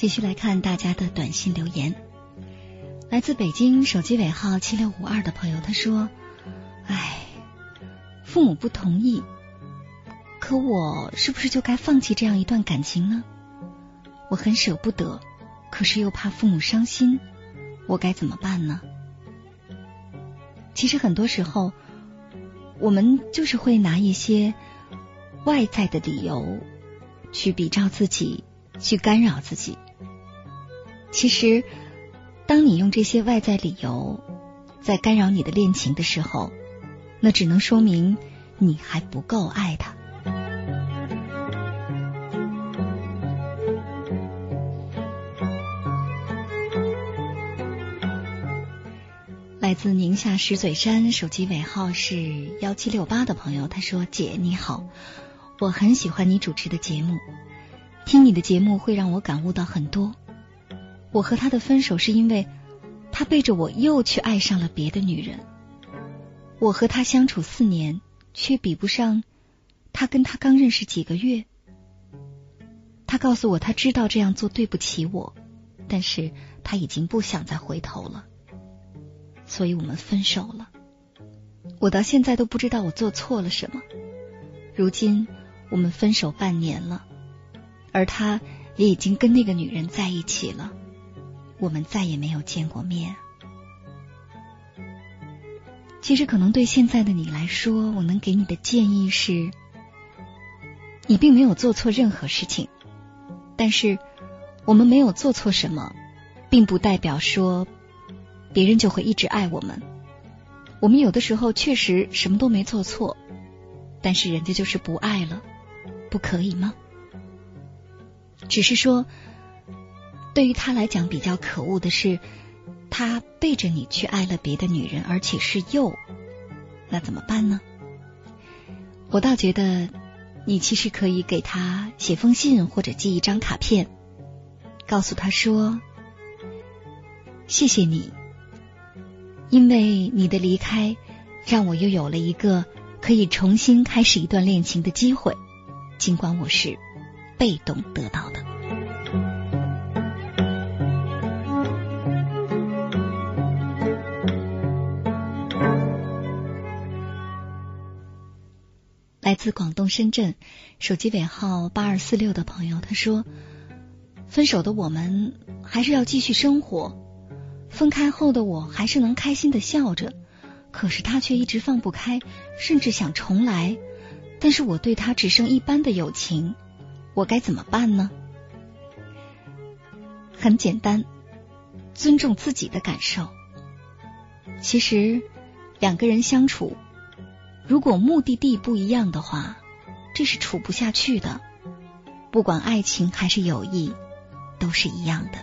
继续来看大家的短信留言，来自北京手机尾号七六五二的朋友，他说：“哎，父母不同意，可我是不是就该放弃这样一段感情呢？我很舍不得，可是又怕父母伤心，我该怎么办呢？”其实很多时候，我们就是会拿一些外在的理由去比照自己，去干扰自己。其实，当你用这些外在理由在干扰你的恋情的时候，那只能说明你还不够爱他。来自宁夏石嘴山，手机尾号是幺七六八的朋友，他说：“姐你好，我很喜欢你主持的节目，听你的节目会让我感悟到很多。”我和他的分手是因为他背着我又去爱上了别的女人。我和他相处四年，却比不上他跟他刚认识几个月。他告诉我，他知道这样做对不起我，但是他已经不想再回头了，所以我们分手了。我到现在都不知道我做错了什么。如今我们分手半年了，而他也已经跟那个女人在一起了。我们再也没有见过面。其实，可能对现在的你来说，我能给你的建议是：你并没有做错任何事情。但是，我们没有做错什么，并不代表说别人就会一直爱我们。我们有的时候确实什么都没做错，但是人家就是不爱了，不可以吗？只是说。对于他来讲，比较可恶的是，他背着你去爱了别的女人，而且是又，那怎么办呢？我倒觉得，你其实可以给他写封信，或者寄一张卡片，告诉他说：“谢谢你，因为你的离开，让我又有了一个可以重新开始一段恋情的机会，尽管我是被动得到的。”自广东深圳，手机尾号八二四六的朋友，他说：“分手的我们还是要继续生活，分开后的我还是能开心的笑着，可是他却一直放不开，甚至想重来。但是我对他只剩一般的友情，我该怎么办呢？”很简单，尊重自己的感受。其实两个人相处。如果目的地不一样的话，这是处不下去的。不管爱情还是友谊，都是一样的。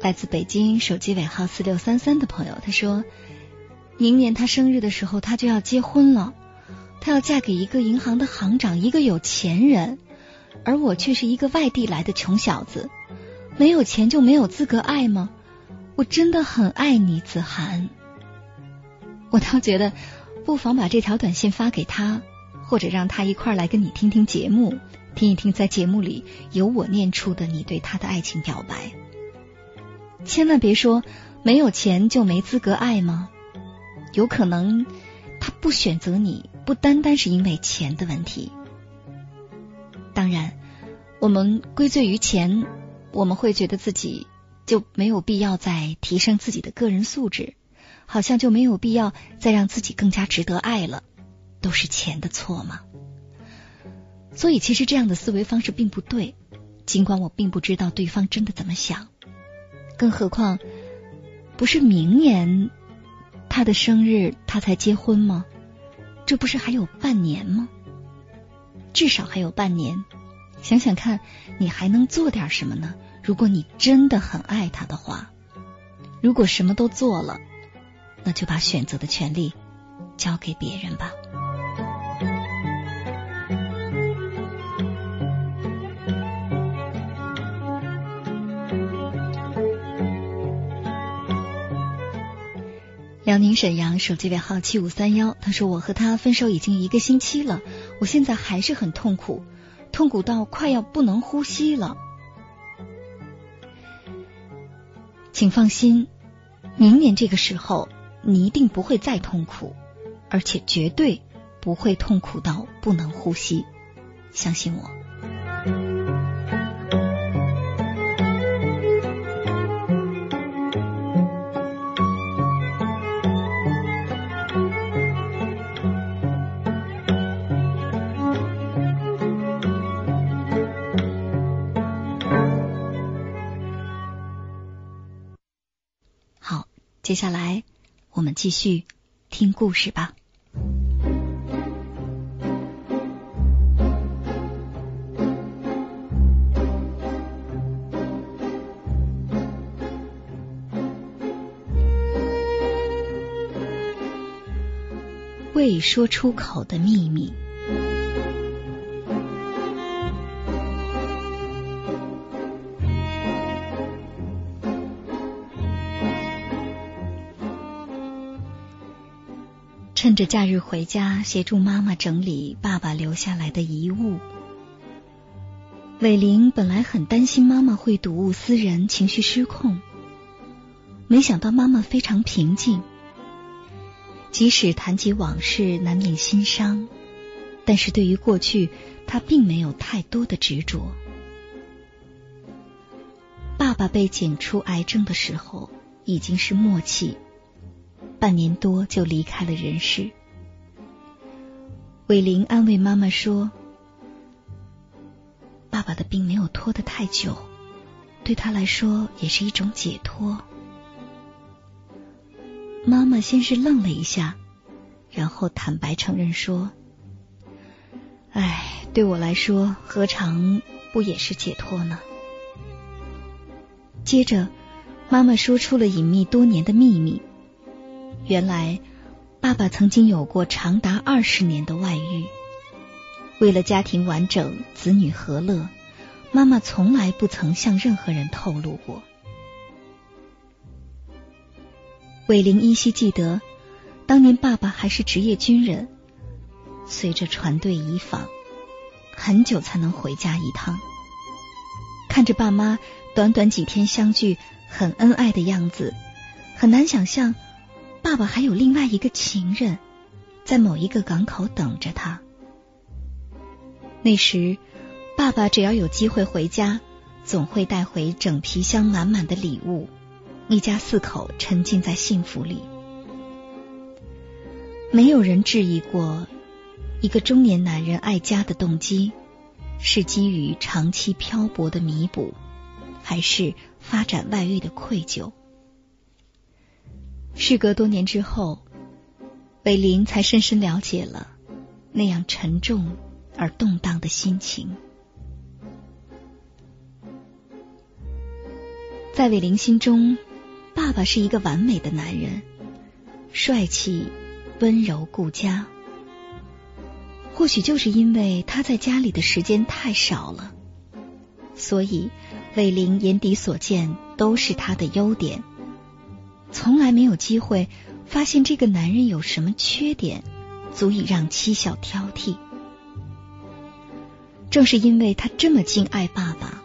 来自北京手机尾号四六三三的朋友，他说：“明年他生日的时候，他就要结婚了。他要嫁给一个银行的行长，一个有钱人，而我却是一个外地来的穷小子。”没有钱就没有资格爱吗？我真的很爱你，子涵。我倒觉得，不妨把这条短信发给他，或者让他一块来跟你听听节目，听一听在节目里由我念出的你对他的爱情表白。千万别说没有钱就没资格爱吗？有可能他不选择你，不单单是因为钱的问题。当然，我们归罪于钱。我们会觉得自己就没有必要再提升自己的个人素质，好像就没有必要再让自己更加值得爱了，都是钱的错吗？所以，其实这样的思维方式并不对。尽管我并不知道对方真的怎么想，更何况不是明年他的生日他才结婚吗？这不是还有半年吗？至少还有半年。想想看，你还能做点什么呢？如果你真的很爱他的话，如果什么都做了，那就把选择的权利交给别人吧。辽宁沈阳手机尾号七五三幺，他说：“我和他分手已经一个星期了，我现在还是很痛苦，痛苦到快要不能呼吸了。”请放心，明年这个时候你一定不会再痛苦，而且绝对不会痛苦到不能呼吸，相信我。接下来，我们继续听故事吧。未说出口的秘密。趁着假日回家，协助妈妈整理爸爸留下来的遗物。伟玲本来很担心妈妈会睹物思人，情绪失控，没想到妈妈非常平静。即使谈及往事，难免心伤，但是对于过去，她并没有太多的执着。爸爸被检出癌症的时候，已经是末期。半年多就离开了人世。伟玲安慰妈妈说：“爸爸的病没有拖得太久，对他来说也是一种解脱。”妈妈先是愣了一下，然后坦白承认说：“哎，对我来说，何尝不也是解脱呢？”接着，妈妈说出了隐秘多年的秘密。原来，爸爸曾经有过长达二十年的外遇。为了家庭完整、子女和乐，妈妈从来不曾向任何人透露过。伟玲依稀记得，当年爸爸还是职业军人，随着船队移访，很久才能回家一趟。看着爸妈短短几天相聚，很恩爱的样子，很难想象。爸爸还有另外一个情人，在某一个港口等着他。那时，爸爸只要有机会回家，总会带回整皮箱满满的礼物，一家四口沉浸在幸福里。没有人质疑过，一个中年男人爱家的动机是基于长期漂泊的弥补，还是发展外遇的愧疚？事隔多年之后，伟林才深深了解了那样沉重而动荡的心情。在伟林心中，爸爸是一个完美的男人，帅气、温柔、顾家。或许就是因为他在家里的时间太少了，所以伟林眼底所见都是他的优点。从来没有机会发现这个男人有什么缺点，足以让妻小挑剔。正是因为他这么敬爱爸爸，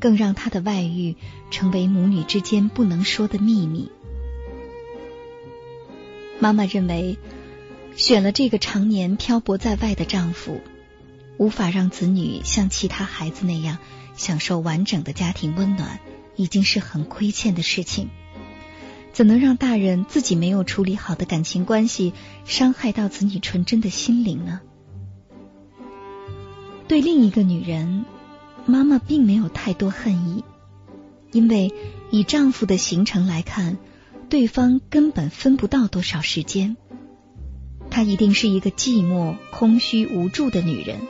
更让他的外遇成为母女之间不能说的秘密。妈妈认为，选了这个常年漂泊在外的丈夫，无法让子女像其他孩子那样享受完整的家庭温暖，已经是很亏欠的事情。怎能让大人自己没有处理好的感情关系伤害到子女纯真的心灵呢？对另一个女人，妈妈并没有太多恨意，因为以丈夫的行程来看，对方根本分不到多少时间。她一定是一个寂寞、空虚、无助的女人，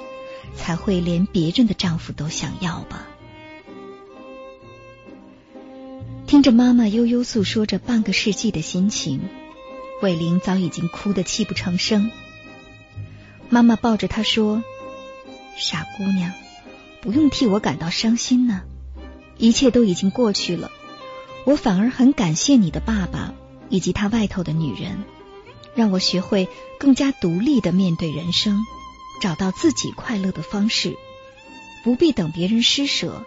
才会连别人的丈夫都想要吧。听着妈妈悠悠诉说着半个世纪的心情，伟玲早已经哭得泣不成声。妈妈抱着她说。傻姑娘，不用替我感到伤心呢，一切都已经过去了。我反而很感谢你的爸爸以及他外头的女人，让我学会更加独立的面对人生，找到自己快乐的方式，不必等别人施舍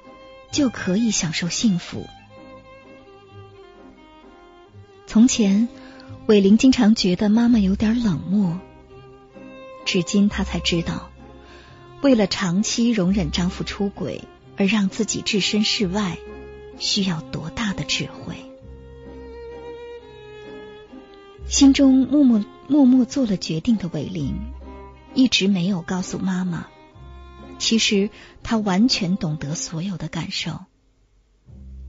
就可以享受幸福。从前，伟玲经常觉得妈妈有点冷漠，至今她才知道。为了长期容忍丈夫出轨而让自己置身事外，需要多大的智慧？心中默默默默做了决定的伟玲，一直没有告诉妈妈。其实她完全懂得所有的感受，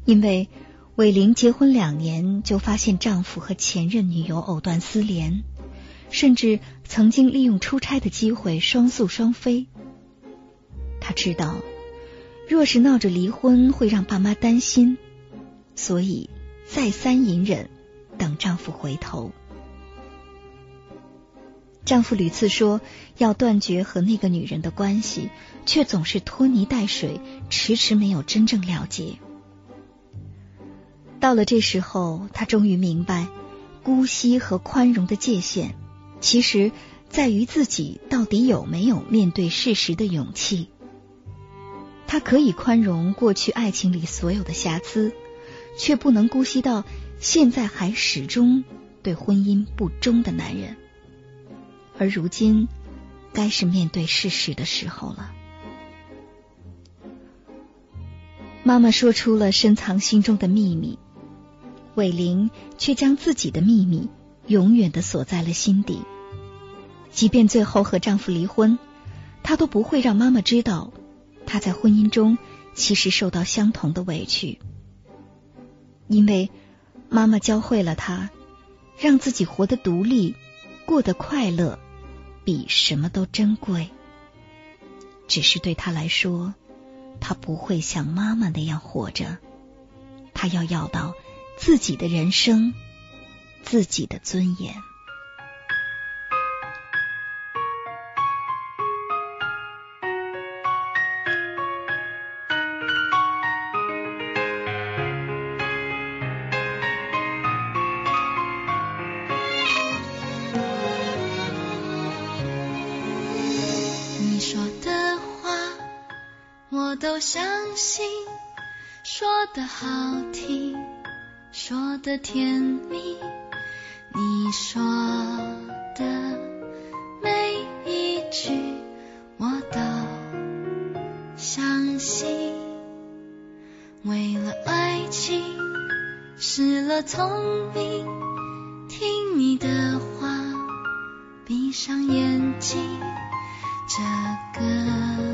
因为伟玲结婚两年就发现丈夫和前任女友藕断丝连，甚至曾经利用出差的机会双宿双飞。她知道，若是闹着离婚会让爸妈担心，所以再三隐忍，等丈夫回头。丈夫屡次说要断绝和那个女人的关系，却总是拖泥带水，迟迟没有真正了结。到了这时候，他终于明白，姑息和宽容的界限，其实在于自己到底有没有面对事实的勇气。他可以宽容过去爱情里所有的瑕疵，却不能姑息到现在还始终对婚姻不忠的男人。而如今，该是面对事实的时候了。妈妈说出了深藏心中的秘密，伟玲却将自己的秘密永远的锁在了心底。即便最后和丈夫离婚，她都不会让妈妈知道。她在婚姻中其实受到相同的委屈，因为妈妈教会了她，让自己活得独立、过得快乐，比什么都珍贵。只是对她来说，她不会像妈妈那样活着，她要要到自己的人生自己的尊严。你说的话我都相信说的好听。说的甜蜜，你说的每一句我都相信。为了爱情失了聪明，听你的话，闭上眼睛，这个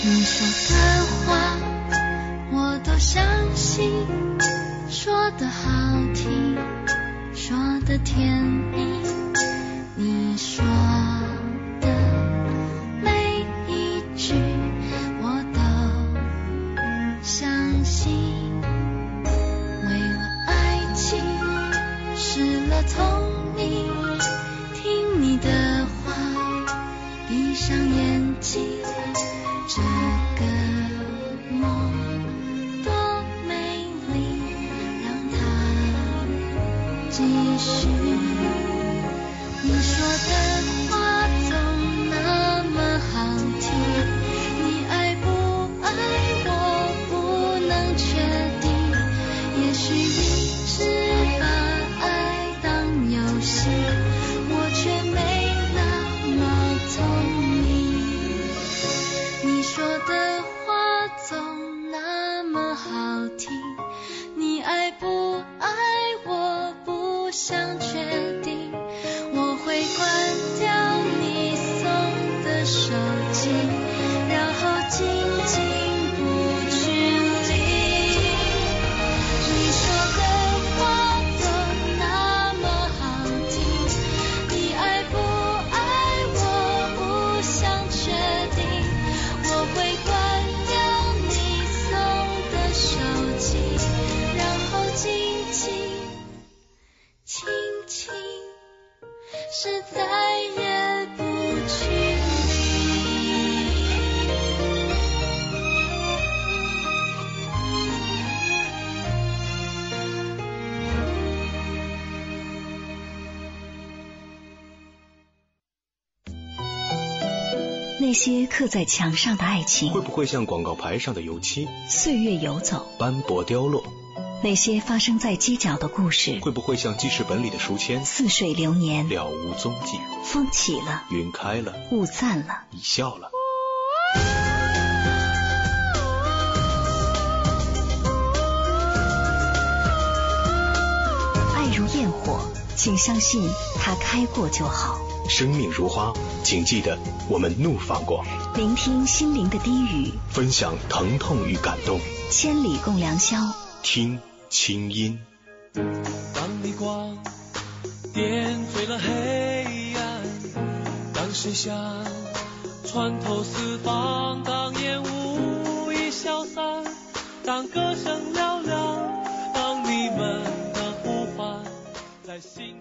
你说的话我都相信说的好听说的甜蜜你说些刻在墙上的爱情，会不会像广告牌上的油漆？岁月游走，斑驳凋落。那些发生在街角的故事，会不会像记事本里的书签？似水流年，了无踪迹。风起了，云开了，雾散了，你笑了。爱如焰火，请相信它开过就好。生命如花，请记得我们怒放过。聆听心灵的低语，分享疼痛与感动。千里共良宵，听清音。当你光点缀了黑暗，当声响穿透四方，当烟雾已消散，当歌声嘹亮，当你们的呼唤在心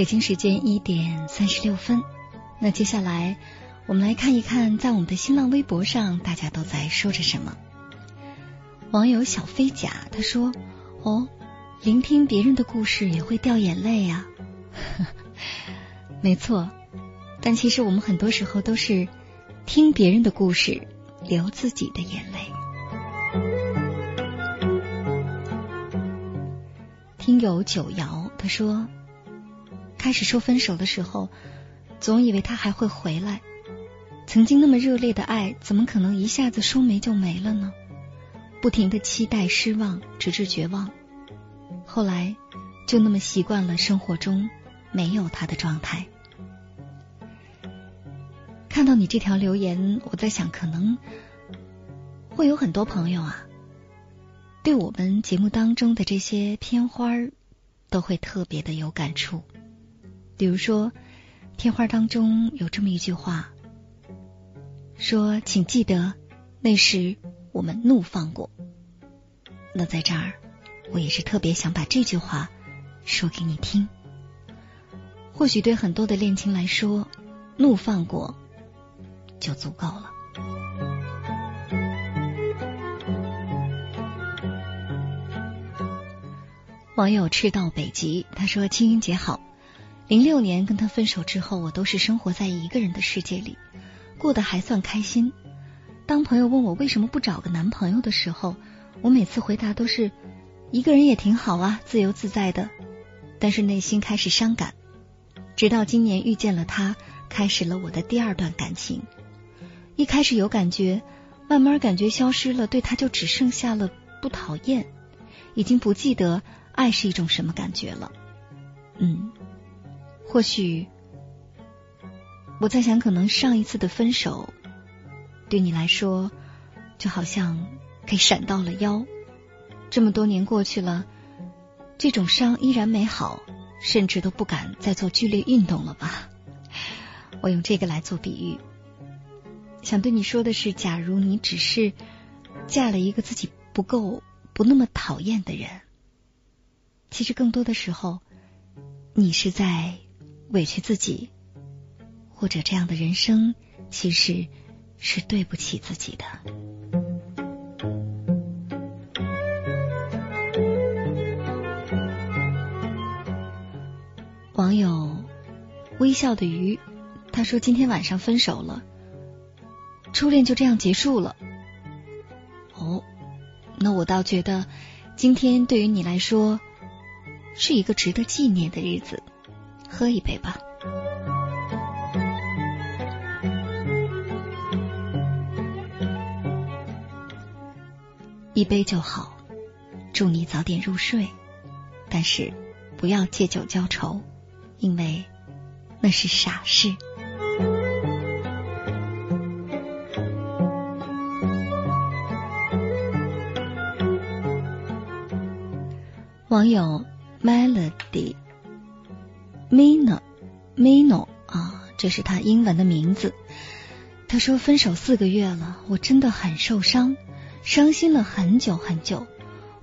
北京时间一点三十六分，那接下来我们来看一看，在我们的新浪微博上大家都在说着什么。网友小飞甲他说：“哦，聆听别人的故事也会掉眼泪呀。”没错，但其实我们很多时候都是听别人的故事，流自己的眼泪。听友九瑶他说。开始说分手的时候，总以为他还会回来。曾经那么热烈的爱，怎么可能一下子说没就没了呢？不停的期待、失望，直至绝望。后来就那么习惯了生活中没有他的状态。看到你这条留言，我在想，可能会有很多朋友啊，对我们节目当中的这些片花都会特别的有感触。比如说，片花当中有这么一句话，说：“请记得，那时我们怒放过。”那在这儿，我也是特别想把这句话说给你听。或许对很多的恋情来说，怒放过就足够了。网友赤道北极他说：“青音姐好。”零六年跟他分手之后，我都是生活在一个人的世界里，过得还算开心。当朋友问我为什么不找个男朋友的时候，我每次回答都是一个人也挺好啊，自由自在的。但是内心开始伤感，直到今年遇见了他，开始了我的第二段感情。一开始有感觉，慢慢感觉消失了，对他就只剩下了不讨厌。已经不记得爱是一种什么感觉了。嗯，或许我在想，可能上一次的分手对你来说，就好像给闪到了腰。这么多年过去了，这种伤依然没好，甚至都不敢再做剧烈运动了吧？我用这个来做比喻，想对你说的是：假如你只是嫁了一个自己不够、不那么讨厌的人，其实更多的时候，你是在委屈自己，或者这样的人生其实是对不起自己的。网友微笑的鱼。他说：“今天晚上分手了，初恋就这样结束了。”哦，那我倒觉得今天对于你来说是一个值得纪念的日子，喝一杯吧。一杯就好，祝你早点入睡，但是不要借酒浇愁，因为那是傻事。网友 Melody Mino Mino 啊，这是他英文的名字。他说分手四个月了，我真的很受伤，伤心了很久很久，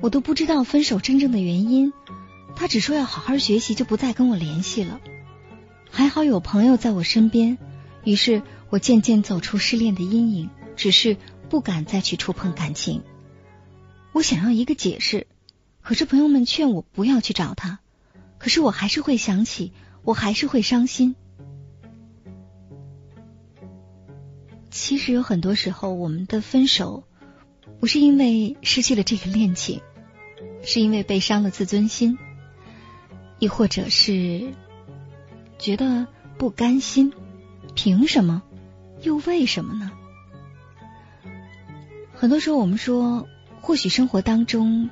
我都不知道分手真正的原因。他只说要好好学习，就不再跟我联系了。还好有朋友在我身边，于是我渐渐走出失恋的阴影，只是不敢再去触碰感情。我想要一个解释。可是朋友们劝我不要去找他，可是我还是会想起，我还是会伤心。其实有很多时候，我们的分手不是因为失去了这个恋情，是因为被伤了自尊心，亦或者是觉得不甘心。凭什么？又为什么呢？很多时候，我们说，或许生活当中。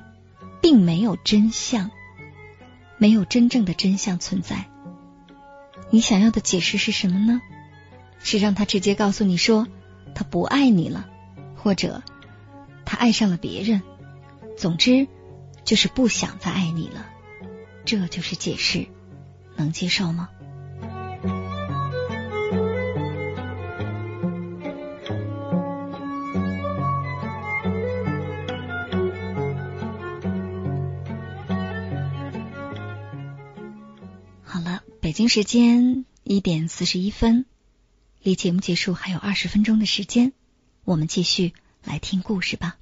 并没有真相，没有真正的真相存在。你想要的解释是什么呢？是让他直接告诉你说他不爱你了，或者他爱上了别人。总之，就是不想再爱你了。这就是解释，能接受吗？京时间一点四十一分，离节目结束还有二十分钟的时间，我们继续来听故事吧。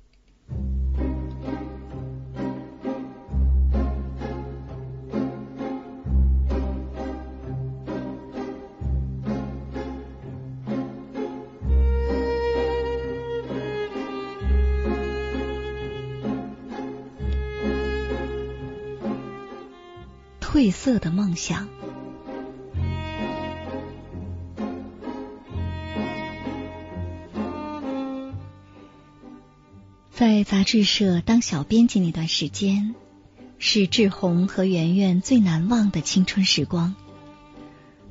褪色的梦想。在杂志社当小编辑那段时间，是志宏和圆圆最难忘的青春时光。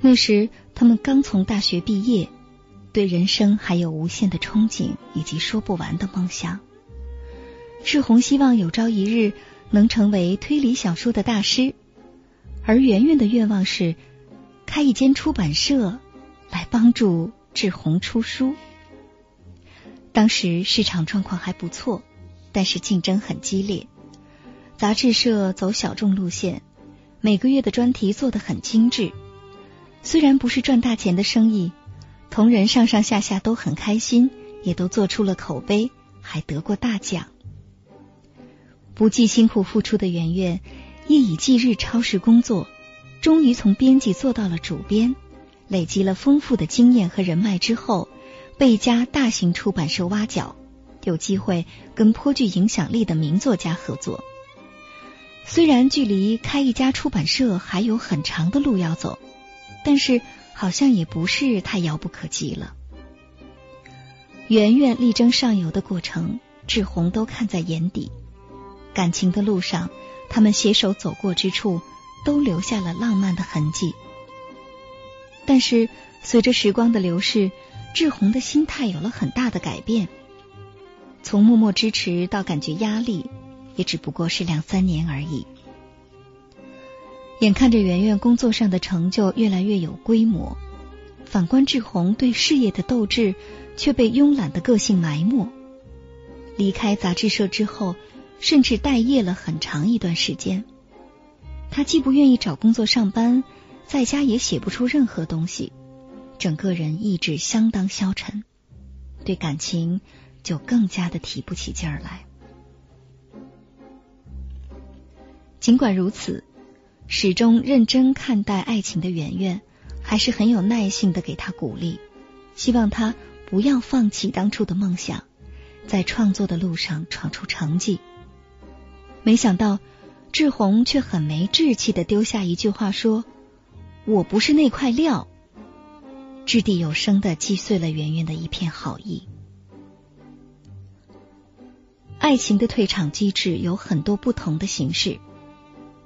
那时他们刚从大学毕业，对人生还有无限的憧憬以及说不完的梦想。志宏希望有朝一日能成为推理小说的大师，而圆圆的愿望是开一间出版社，来帮助志宏出书。当时市场状况还不错，但是竞争很激烈。杂志社走小众路线，每个月的专题做得很精致。虽然不是赚大钱的生意，同仁上上下下都很开心，也都做出了口碑，还得过大奖。不计辛苦付出的圆圆，夜以继日超时工作，终于从编辑做到了主编。累积了丰富的经验和人脉之后。被一家大型出版社挖角，有机会跟颇具影响力的名作家合作。虽然距离开一家出版社还有很长的路要走，但是好像也不是太遥不可及了。圆圆力争上游的过程，志宏都看在眼底。感情的路上，他们携手走过之处，都留下了浪漫的痕迹。但是，随着时光的流逝，志宏的心态有了很大的改变。从默默支持到感觉压力，也只不过是两三年而已。眼看着圆圆工作上的成就越来越有规模，反观志宏对事业的斗志却被慵懒的个性埋没。离开杂志社之后，甚至待业了很长一段时间。他既不愿意找工作上班，在家也写不出任何东西，整个人意志相当消沉，对感情。就更加的提不起劲儿来。尽管如此，始终认真看待爱情的圆圆，还是很有耐性的给他鼓励，希望他不要放弃当初的梦想，在创作的路上闯出成绩。没想到志宏却很没志气的丢下一句话说：“我不是那块料。”掷地有声的击碎了圆圆的一片好意。爱情的退场机制有很多不同的形式。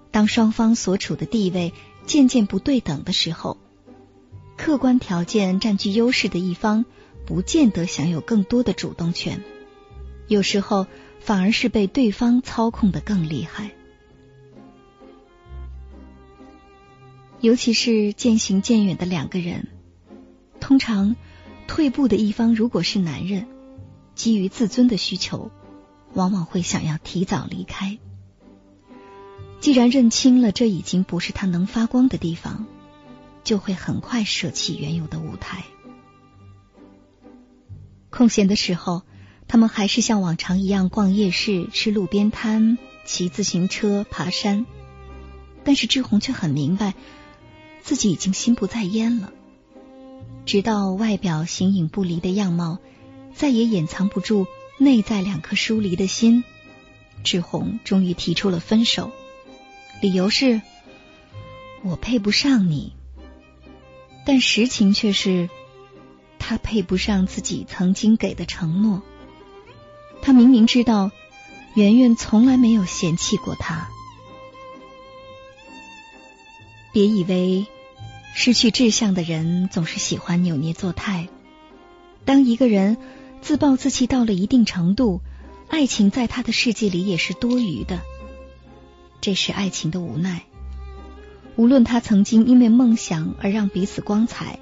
当双方所处的地位渐渐不对等的时候，客观条件占据优势的一方不见得享有更多的主动权，有时候反而是被对方操控的更厉害。尤其是渐行渐远的两个人，通常退步的一方如果是男人，基于自尊的需求。往往会想要提早离开。既然认清了这已经不是他能发光的地方，就会很快舍弃原有的舞台。空闲的时候，他们还是像往常一样逛夜市、吃路边摊、骑自行车、爬山。但是志宏却很明白，自己已经心不在焉了。直到外表形影不离的样貌，再也掩藏不住。内在两颗疏离的心，志宏终于提出了分手，理由是我配不上你，但实情却是他配不上自己曾经给的承诺。他明明知道圆圆从来没有嫌弃过他，别以为失去志向的人总是喜欢扭捏作态，当一个人。自暴自弃到了一定程度，爱情在他的世界里也是多余的。这是爱情的无奈。无论他曾经因为梦想而让彼此光彩，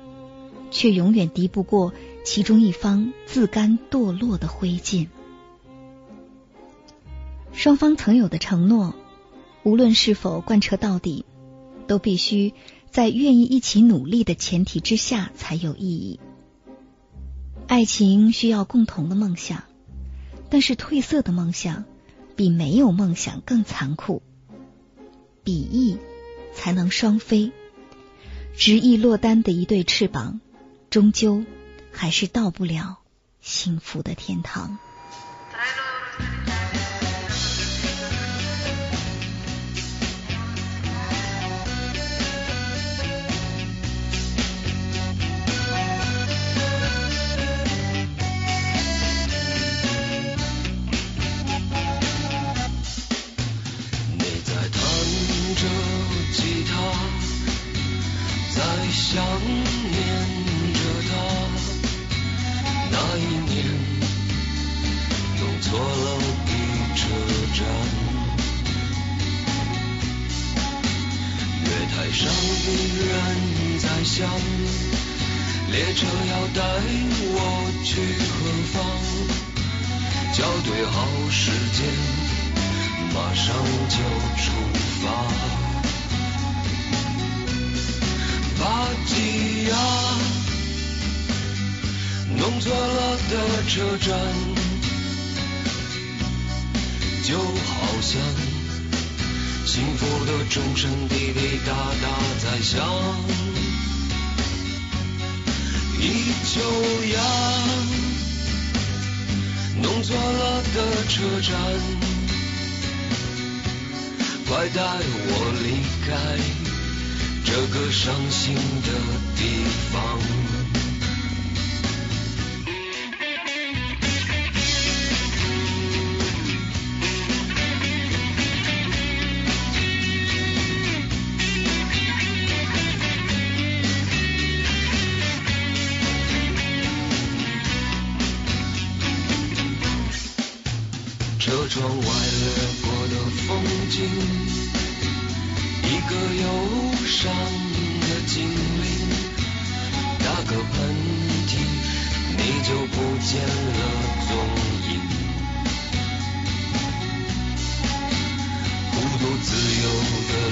却永远敌不过其中一方自甘堕落的灰烬。双方曾有的承诺，无论是否贯彻到底，都必须在愿意一起努力的前提之下才有意义。爱情需要共同的梦想，但是褪色的梦想比没有梦想更残酷。比翼才能双飞，执意落单的一对翅膀，终究还是到不了幸福的天堂。上的人在想，列车要带我去何方？校对好时间，马上就出发。巴吉亚，弄错了的车站，就好像。幸福的钟声滴滴答答在响，依旧呀，弄错了的车站。快带我离开这个伤心的地方。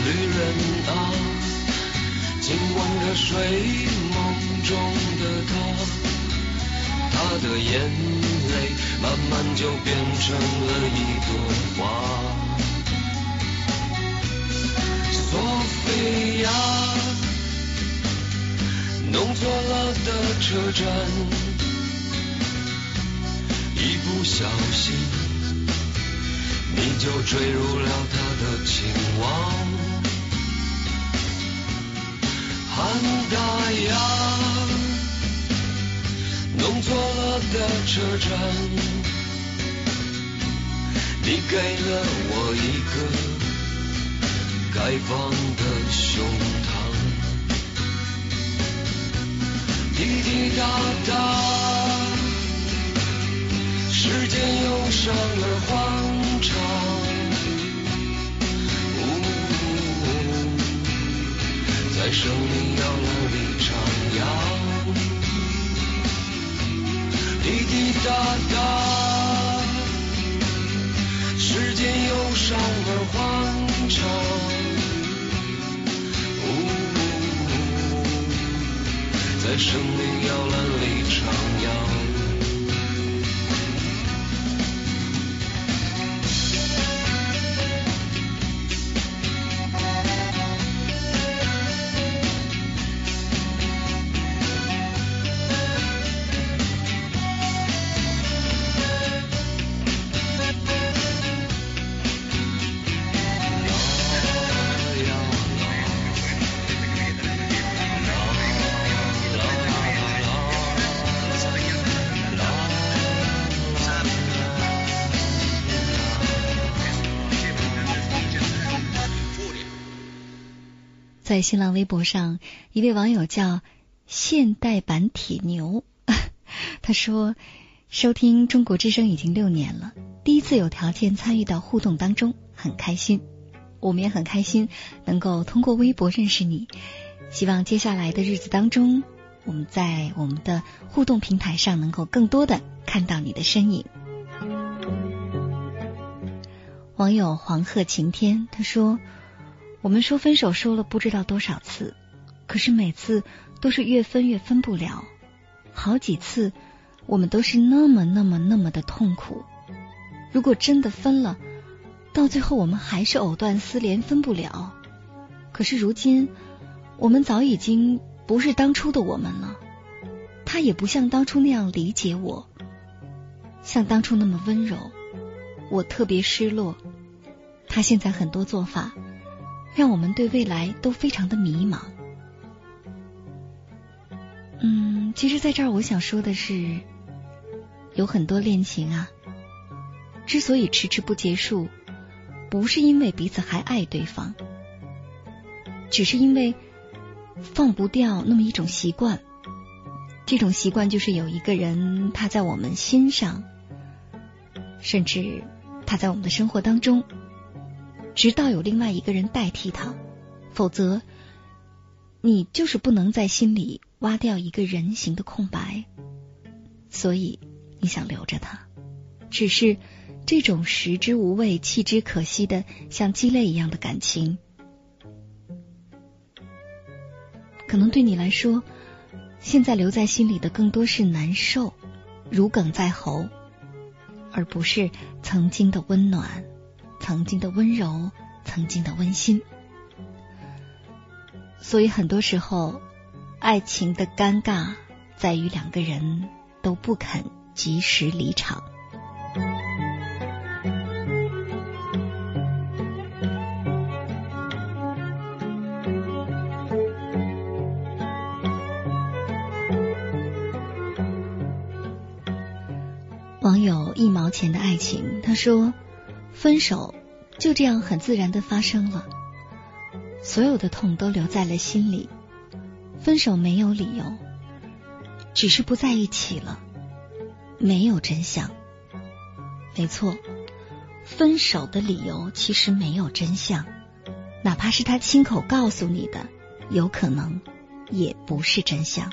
旅人啊，紧望着睡梦中的他，他的眼泪慢慢就变成了一朵花。索菲亚，弄错了的车站，一不小心你就坠入了他的情网。汉达亚，弄错了的车站，你给了我一个该放的胸膛，滴滴答答，时间又上了慌张。在生命摇篮里徜徉，滴滴答答，时间忧伤而欢畅。在生命摇篮里徜徉。在新浪微博上，一位网友叫现代版铁牛，他说收听中国之声已经六年了，第一次有条件参与到互动当中，很开心。我们也很开心能够通过微博认识你，希望接下来的日子当中，我们在我们的互动平台上能够更多的看到你的身影。网友黄鹤晴天他说。我们说分手说了不知道多少次，可是每次都是越分越分不了，好几次我们都是那么那么那么的痛苦。如果真的分了，到最后我们还是藕断丝连，分不了。可是如今我们早已经不是当初的我们了，他也不像当初那样理解我，像当初那么温柔，我特别失落。他现在很多做法。让我们对未来都非常的迷茫。嗯，其实，在这儿我想说的是，有很多恋情啊，之所以迟迟不结束，不是因为彼此还爱对方，只是因为放不掉那么一种习惯。这种习惯就是有一个人他在我们心上，甚至他在我们的生活当中。直到有另外一个人代替他，否则你就是不能在心里挖掉一个人形的空白。所以你想留着他，只是这种食之无味、弃之可惜的像鸡肋一样的感情，可能对你来说，现在留在心里的更多是难受，如鲠在喉，而不是曾经的温暖。曾经的温柔，曾经的温馨，所以很多时候，爱情的尴尬在于两个人都不肯及时离场。网友一毛钱的爱情，他说。分手就这样很自然的发生了，所有的痛都留在了心里。分手没有理由，只是不在一起了，没有真相。没错，分手的理由其实没有真相，哪怕是他亲口告诉你的，有可能也不是真相。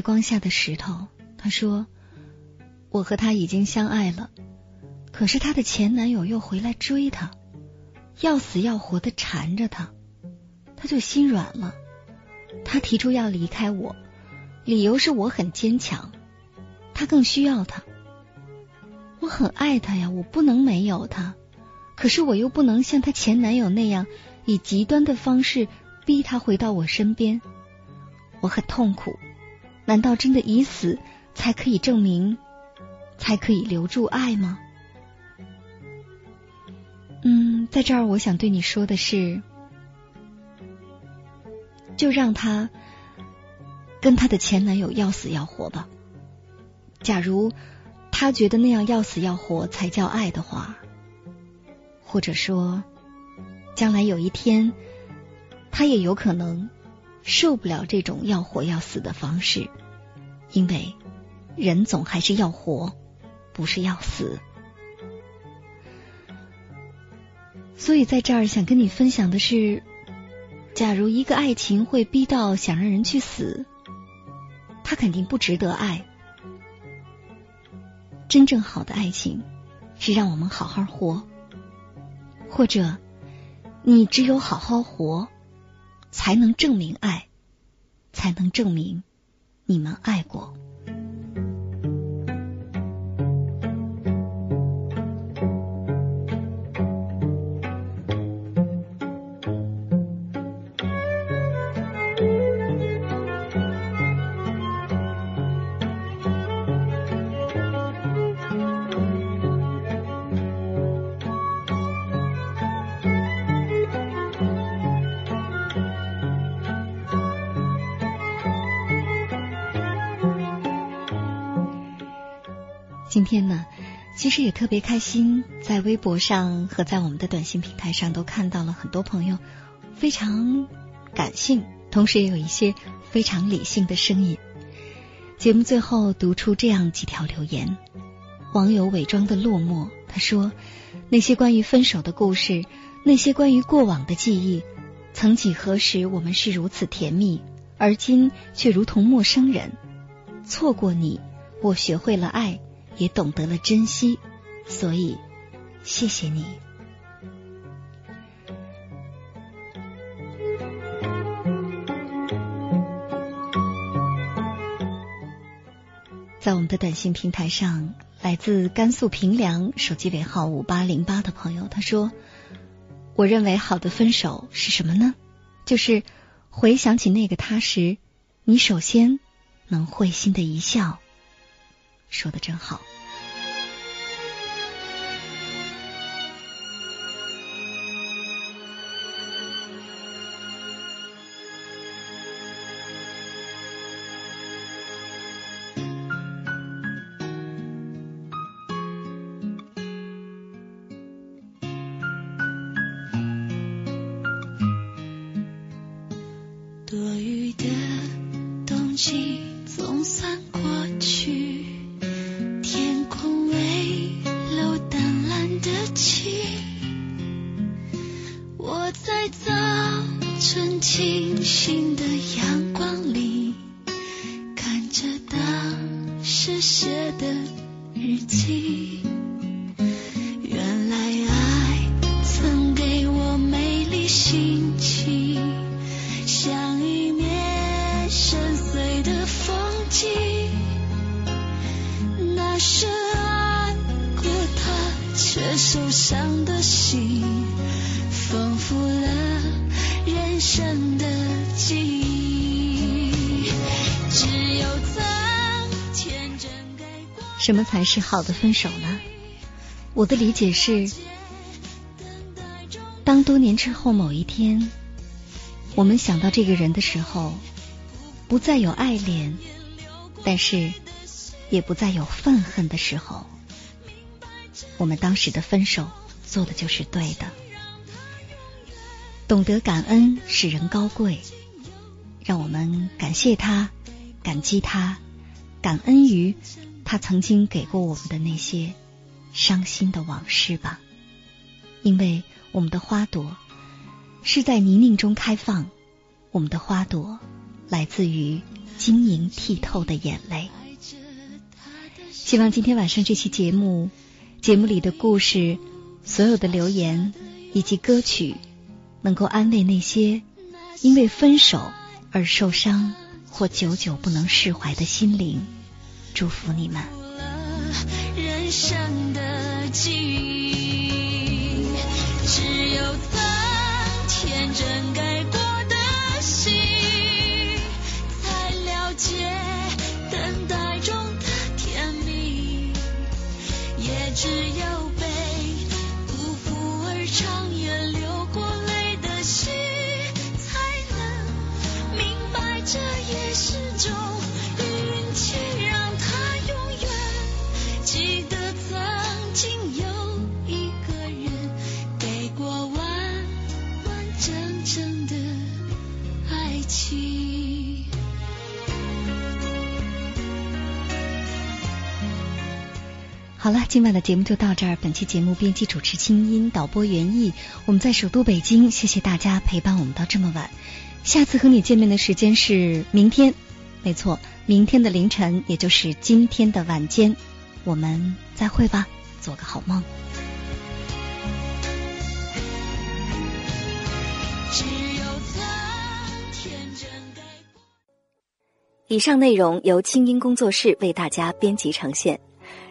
月光下的石头，他说：“我和他已经相爱了，可是他的前男友又回来追她，要死要活的缠着她，他就心软了。他提出要离开我，理由是我很坚强，他更需要他。我很爱他呀，我不能没有他，可是我又不能像他前男友那样，以极端的方式逼他回到我身边，我很痛苦。”难道真的以死才可以证明，才可以留住爱吗？嗯，在这儿我想对你说的是，就让他跟他的前男友要死要活吧。假如他觉得那样要死要活才叫爱的话，或者说，将来有一天，他也有可能受不了这种要活要死的方式。因为人总还是要活，不是要死。所以在这儿想跟你分享的是，假如一个爱情会逼到想让人去死，他肯定不值得爱。真正好的爱情是让我们好好活，或者你只有好好活，才能证明爱，才能证明。你们爱过。今天呢，其实也特别开心，在微博上和在我们的短信平台上都看到了很多朋友非常感性，同时也有一些非常理性的声音。节目最后读出这样几条留言：网友伪装的落寞，他说：“那些关于分手的故事，那些关于过往的记忆，曾几何时我们是如此甜蜜，而今却如同陌生人。错过你，我学会了爱。”也懂得了珍惜，所以谢谢你。在我们的短信平台上，来自甘肃平凉手机尾号五八零八的朋友他说：“我认为好的分手是什么呢？就是回想起那个他时，你首先能会心的一笑。”说的真好。一生的记，只有在天真什么才是好的分手呢？我的理解是，当多年之后某一天，我们想到这个人的时候，不再有爱恋，但是也不再有愤恨的时候，我们当时的分手做的就是对的。懂得感恩使人高贵，让我们感谢他，感激他，感恩于他曾经给过我们的那些伤心的往事吧。因为我们的花朵是在泥泞中开放，我们的花朵来自于晶莹剔透的眼泪。希望今天晚上这期节目，节目里的故事，所有的留言以及歌曲。能够安慰那些因为分手而受伤或久久不能释怀的心灵，祝福你们。只有曾天真该今晚的节目就到这儿。本期节目编辑主持清音，导播袁毅。我们在首都北京，谢谢大家陪伴我们到这么晚。下次和你见面的时间是明天，没错，明天的凌晨，也就是今天的晚间。我们再会吧，做个好梦。以上内容由清音工作室为大家编辑呈现。